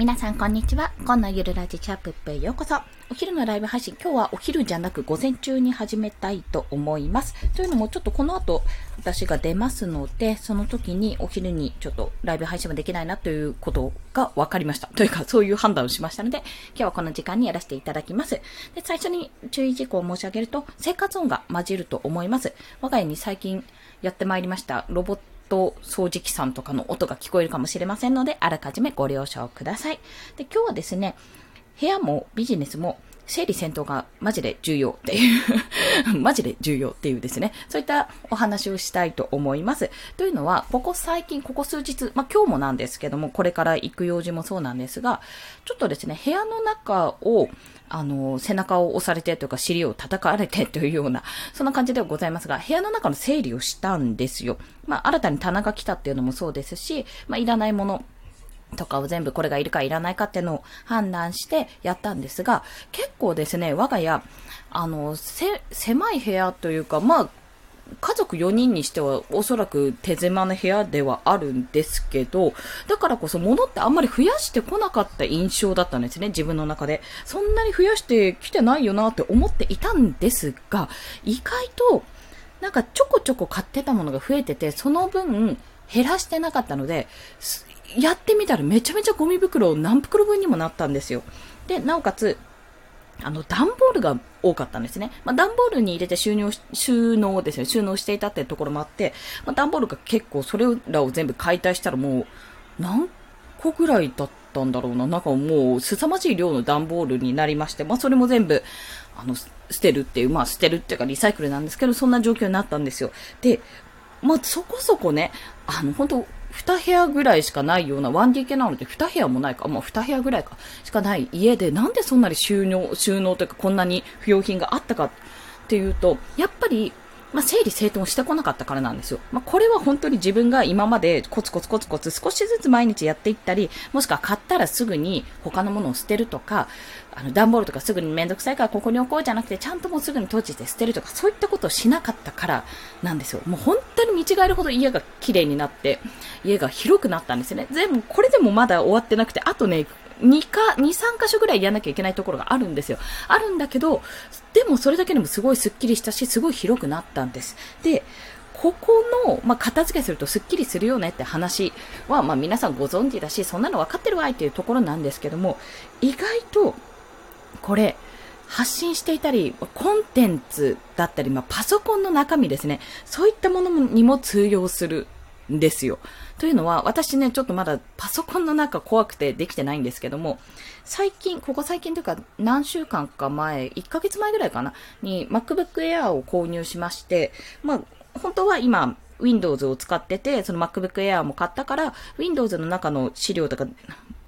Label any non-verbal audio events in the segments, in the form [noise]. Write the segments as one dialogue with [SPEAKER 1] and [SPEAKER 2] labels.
[SPEAKER 1] 皆さんこんにちは。今のゆるラジチャップへようこそ。お昼のライブ配信、今日はお昼じゃなく午前中に始めたいと思います。というのもちょっとこの後私が出ますので、その時にお昼にちょっとライブ配信もできないなということが分かりました。というかそういう判断をしましたので、今日はこの時間にやらせていただきます。で、最初に注意事項を申し上げると、生活音が混じると思います。我が家に最近やってまいりましたロボットと掃除機さんとかの音が聞こえるかもしれませんので、あらかじめご了承ください。で、今日はですね、部屋もビジネスも整理戦闘がマジで重要っていうマジで重要っていうですね、そういったお話をしたいと思います。というのは、ここ最近、ここ数日、まあ今日もなんですけども、これから行く用事もそうなんですが、ちょっとですね、部屋の中を、あの、背中を押されてというか尻を叩かれてというような、そんな感じではございますが、部屋の中の整理をしたんですよ。まあ、新たに棚が来たっていうのもそうですし、まあ、いらないもの、とかを全部これがいるかいらないかっていうのを判断してやったんですが、結構ですね、我が家、あの、せ、狭い部屋というか、まあ、家族4人にしてはおそらく手狭な部屋ではあるんですけど、だからこそ物ってあんまり増やしてこなかった印象だったんですね、自分の中で。そんなに増やしてきてないよなって思っていたんですが、意外と、なんかちょこちょこ買ってたものが増えてて、その分減らしてなかったので、やってみたらめちゃめちゃゴミ袋を何袋分にもなったんですよ。で、なおかつ、あの、段ボールが多かったんですね。まあ、段ボールに入れて収納、収納ですね、収納していたっていうところもあって、まあ、段ボールが結構それらを全部解体したらもう、何個ぐらいだったんだろうな。なんかもう、凄まじい量の段ボールになりまして、まあ、それも全部、あの、捨てるっていう、まあ、捨てるっていうかリサイクルなんですけど、そんな状況になったんですよ。で、まあ、そこそこね、あの、本当2部屋ぐらいしかないような 1DK なので2部屋もないか、もう2部屋ぐらいか。しかない家でなんでそんなに収納、収納というかこんなに不用品があったかっていうと、やっぱりまあ、整理整頓してこなかったからなんですよ。まあ、これは本当に自分が今までコツコツコツコツ少しずつ毎日やっていったり、もしくは買ったらすぐに他のものを捨てるとか、あの、段ボールとかすぐにめんどくさいからここに置こうじゃなくて、ちゃんともうすぐに閉じて捨てるとか、そういったことをしなかったからなんですよ。もう本当に見違えるほど家が綺麗になって、家が広くなったんですよね。全部、これでもまだ終わってなくて、あとね、2か、2、3箇所ぐらいやらなきゃいけないところがあるんですよ。あるんだけど、でもそれだけでもすごいスッキリしたし、すごい広くなったんです。で、ここの、まあ、片付けするとスッキリするよねって話は、まあ、皆さんご存知だし、そんなの分かってるわいっていうところなんですけども、意外と、これ、発信していたり、コンテンツだったり、まあ、パソコンの中身ですね。そういったものにも通用するですよ。というのは、私ね、ちょっとまだパソコンの中怖くてできてないんですけども、最近、ここ最近というか何週間か前、1ヶ月前ぐらいかな、に MacBook Air を購入しまして、まあ、本当は今、Windows を使ってて、その MacBook Air も買ったから、Windows の中の資料とか、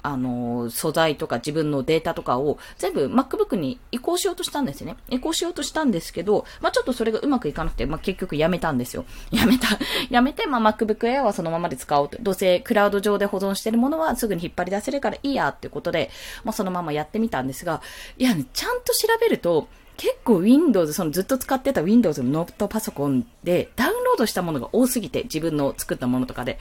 [SPEAKER 1] あの、素材とか自分のデータとかを全部 MacBook に移行しようとしたんですね。移行しようとしたんですけど、まあ、ちょっとそれがうまくいかなくて、まあ、結局やめたんですよ。[laughs] やめた。やめて、まあ、MacBook Air はそのままで使おうと。どうせクラウド上で保存してるものはすぐに引っ張り出せるからいいやっていうことで、まあ、そのままやってみたんですが、いや、ね、ちゃんと調べると、結構 Windows、そのずっと使ってた Windows のノートパソコンでダウンロードしたものが多すぎて、自分の作ったものとかで、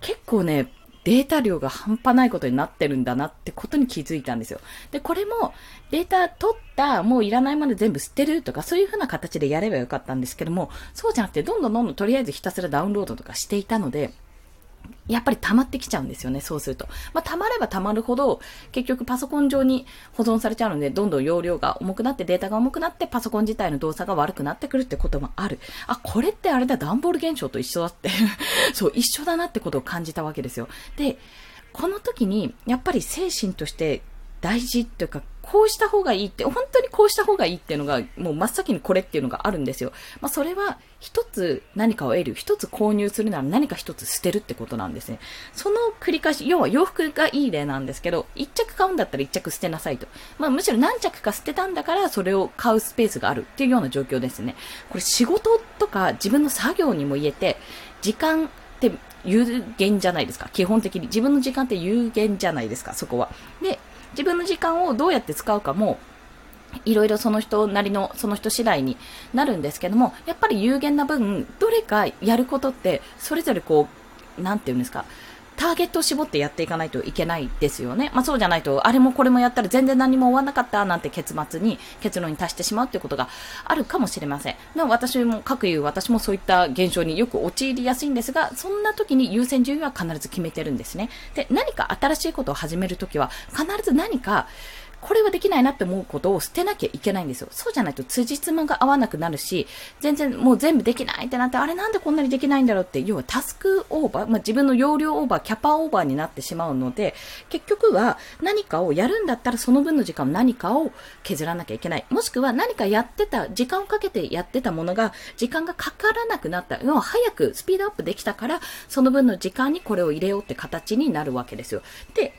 [SPEAKER 1] 結構ね、データ量が半端ないことになってるんだなってことに気づいたんですよ。で、これもデータ取った、もういらないまで全部捨てるとか、そういう風な形でやればよかったんですけども、そうじゃなくて、どんどんどんどんとりあえずひたすらダウンロードとかしていたので、やっぱり溜まってきちゃうんですよね、そうすると。まあ、溜まれば溜まるほど、結局パソコン上に保存されちゃうので、どんどん容量が重くなって、データが重くなって、パソコン自体の動作が悪くなってくるってこともある。あ、これってあれだ、段ボール現象と一緒だって [laughs] そう、一緒だなってことを感じたわけですよ。で、この時に、やっぱり精神として大事っていうか、こうした方がいいって、本当にこうした方がいいっていうのが、もう真っ先にこれっていうのがあるんですよ。まあ、それは、一つ何かを得る、一つ購入するなら何か一つ捨てるってことなんですね。その繰り返し、要は洋服がいい例なんですけど、一着買うんだったら一着捨てなさいと。まあ、むしろ何着か捨てたんだから、それを買うスペースがあるっていうような状況ですね。これ仕事とか自分の作業にも言えて、時間って有限じゃないですか。基本的に。自分の時間って有限じゃないですか、そこは。で、自分の時間をどうやって使うかも、いろいろその人なりの、その人次第になるんですけども、やっぱり有限な分、どれかやることって、それぞれこう、なんていうんですか、ターゲットを絞ってやっていかないといけないですよね。まあそうじゃないと、あれもこれもやったら全然何も終わらなかったなんて結末に、結論に達してしまうっていうことがあるかもしれません。でも私も、各言う私もそういった現象によく陥りやすいんですが、そんな時に優先順位は必ず決めてるんですね。で、何か新しいことを始めるときは、必ず何か、これはできないなって思うことを捨てなきゃいけないんですよ。そうじゃないと辻褄が合わなくなるし、全然もう全部できないってなって、あれなんでこんなにできないんだろうって、要はタスクオーバー、まあ、自分の容量オーバー、キャパオーバーになってしまうので、結局は何かをやるんだったらその分の時間何かを削らなきゃいけない。もしくは何かやってた、時間をかけてやってたものが、時間がかからなくなった。要は早くスピードアップできたから、その分の時間にこれを入れようって形になるわけですよ。で、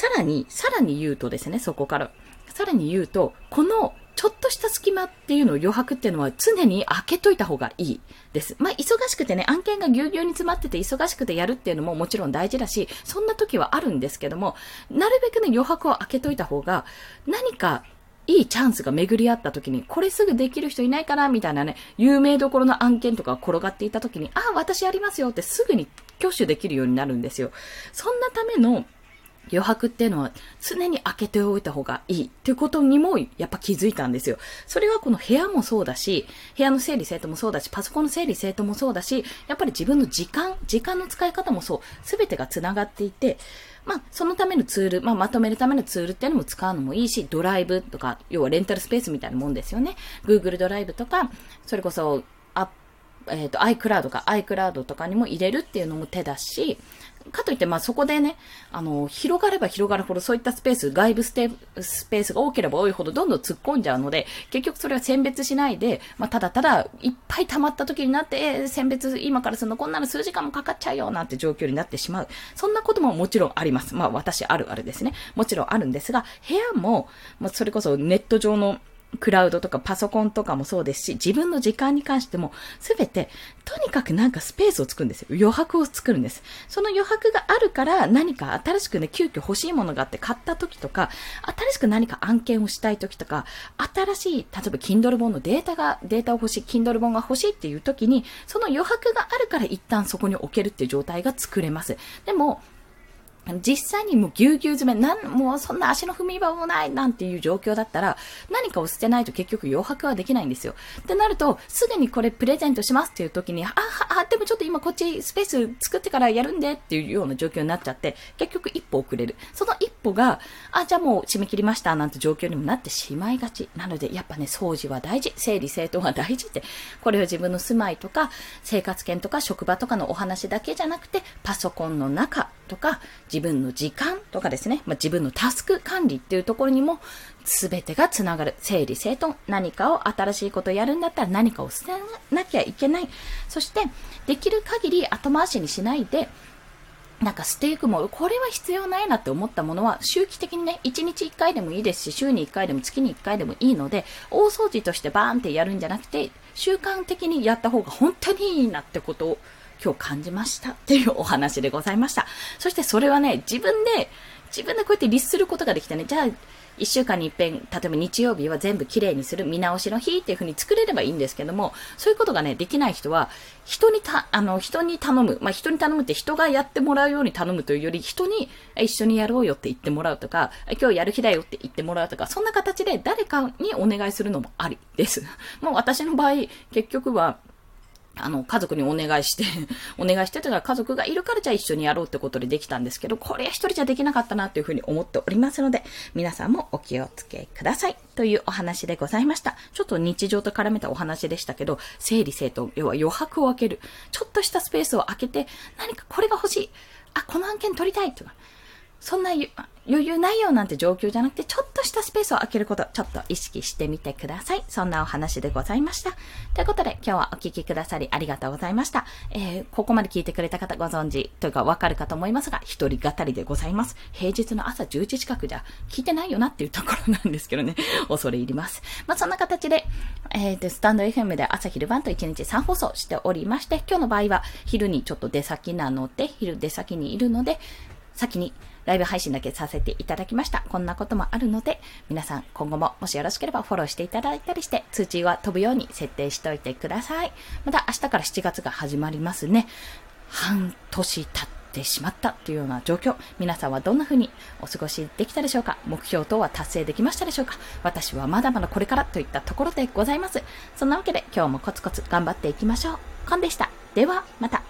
[SPEAKER 1] さらに、さらに言うとですね、そこから。さらに言うと、このちょっとした隙間っていうのを余白っていうのは常に開けといた方がいいです。まあ、忙しくてね、案件がぎゅうぎゅうに詰まってて忙しくてやるっていうのももちろん大事だし、そんな時はあるんですけども、なるべくね、余白を開けといた方が、何かいいチャンスが巡り合った時に、これすぐできる人いないかなみたいなね、有名どころの案件とか転がっていた時に、ああ、私やりますよってすぐに挙手できるようになるんですよ。そんなための余白っていうのは常に開けておいた方がいいっていうことにもやっぱ気づいたんですよ。それはこの部屋もそうだし、部屋の整理整頓もそうだし、パソコンの整理整頓もそうだし、やっぱり自分の時間、時間の使い方もそう、すべてが繋がっていて、まあ、そのためのツール、まあ、まとめるためのツールっていうのも使うのもいいし、ドライブとか、要はレンタルスペースみたいなもんですよね。Google ドライブとか、それこそ、あえっ、ー、と、iCloud か iCloud とかにも入れるっていうのも手だし、かといって、まあそこでね、あの、広がれば広がるほどそういったスペース、外部ステスペースが多ければ多いほどどんどん突っ込んじゃうので、結局それは選別しないで、まあただただいっぱい溜まった時になって、えー、選別今からするのこんなの数時間もかかっちゃうよなんて状況になってしまう。そんなことももちろんあります。まあ私あるあるですね。もちろんあるんですが、部屋も、まあそれこそネット上のクラウドとかパソコンとかもそうですし、自分の時間に関しても、すべて、とにかくなんかスペースを作るんですよ。余白を作るんです。その余白があるから何か新しくね、急遽欲しいものがあって買った時とか、新しく何か案件をしたい時とか、新しい、例えば Kindle 本のデータが、データを欲しい、Kindle 本が欲しいっていう時に、その余白があるから一旦そこに置けるっていう状態が作れます。でも、実際にもうぎゅうぎゅう詰め、なん、もうそんな足の踏み場もないなんていう状況だったら、何かを捨てないと結局余白はできないんですよ。ってなると、すぐにこれプレゼントしますっていう時に、あ、あ、でもちょっと今こっちスペース作ってからやるんでっていうような状況になっちゃって、結局一歩遅れる。その一歩が、あ、じゃあもう締め切りましたなんて状況にもなってしまいがち。なので、やっぱね、掃除は大事。整理整頓は大事って。これは自分の住まいとか、生活圏とか職場とかのお話だけじゃなくて、パソコンの中とか、自分の時間とかですね、まあ、自分のタスク管理っていうところにも、すべてがつながる。整理整頓。何かを新しいことをやるんだったら何かを捨てなきゃいけない。そして、できる限り後回しにしないで、なんか捨ていくも、これは必要ないなって思ったものは、周期的にね、1日1回でもいいですし、週に1回でも月に1回でもいいので、大掃除としてバーンってやるんじゃなくて、習慣的にやった方が本当にいいなってことを今日感じましたっていうお話でございました。そしてそれはね、自分で、自分でこうやって律することができたね。じゃあ、一週間に一遍、例えば日曜日は全部綺麗にする見直しの日っていう風に作れればいいんですけども、そういうことがね、できない人は、人にた、あの、人に頼む。まあ、人に頼むって人がやってもらうように頼むというより、人に一緒にやろうよって言ってもらうとか、今日やる日だよって言ってもらうとか、そんな形で誰かにお願いするのもありです。もう私の場合、結局は、あの、家族にお願いして [laughs] お願いしてというのは家族がいるからじゃあ一緒にやろうってことでできたんですけど、これは一人じゃできなかったなというふうに思っておりますので、皆さんもお気をつけください。というお話でございました。ちょっと日常と絡めたお話でしたけど、整理整頓、要は余白を空ける。ちょっとしたスペースを空けて、何かこれが欲しい。あ、この案件取りたいとか。そんな余裕ないよなんて状況じゃなくて、ちょっとしたスペースを空けること、ちょっと意識してみてください。そんなお話でございました。ということで、今日はお聞きくださりありがとうございました。えー、ここまで聞いてくれた方ご存知というかわかるかと思いますが、一人語りでございます。平日の朝10時近くじゃ聞いてないよなっていうところなんですけどね、[laughs] 恐れ入ります。まあ、そんな形で、えー、で、スタンド FM で朝昼晩と1日3放送しておりまして、今日の場合は昼にちょっと出先なので、昼出先にいるので、先にライブ配信だけさせていただきました。こんなこともあるので、皆さん今後ももしよろしければフォローしていただいたりして、通知は飛ぶように設定しておいてください。また明日から7月が始まりますね。半年経ってしまったというような状況、皆さんはどんな風にお過ごしできたでしょうか？目標等は達成できましたでしょうか？私はまだまだこれからといったところでございます。そんなわけで今日もコツコツ頑張っていきましょう。コンでした。では、また。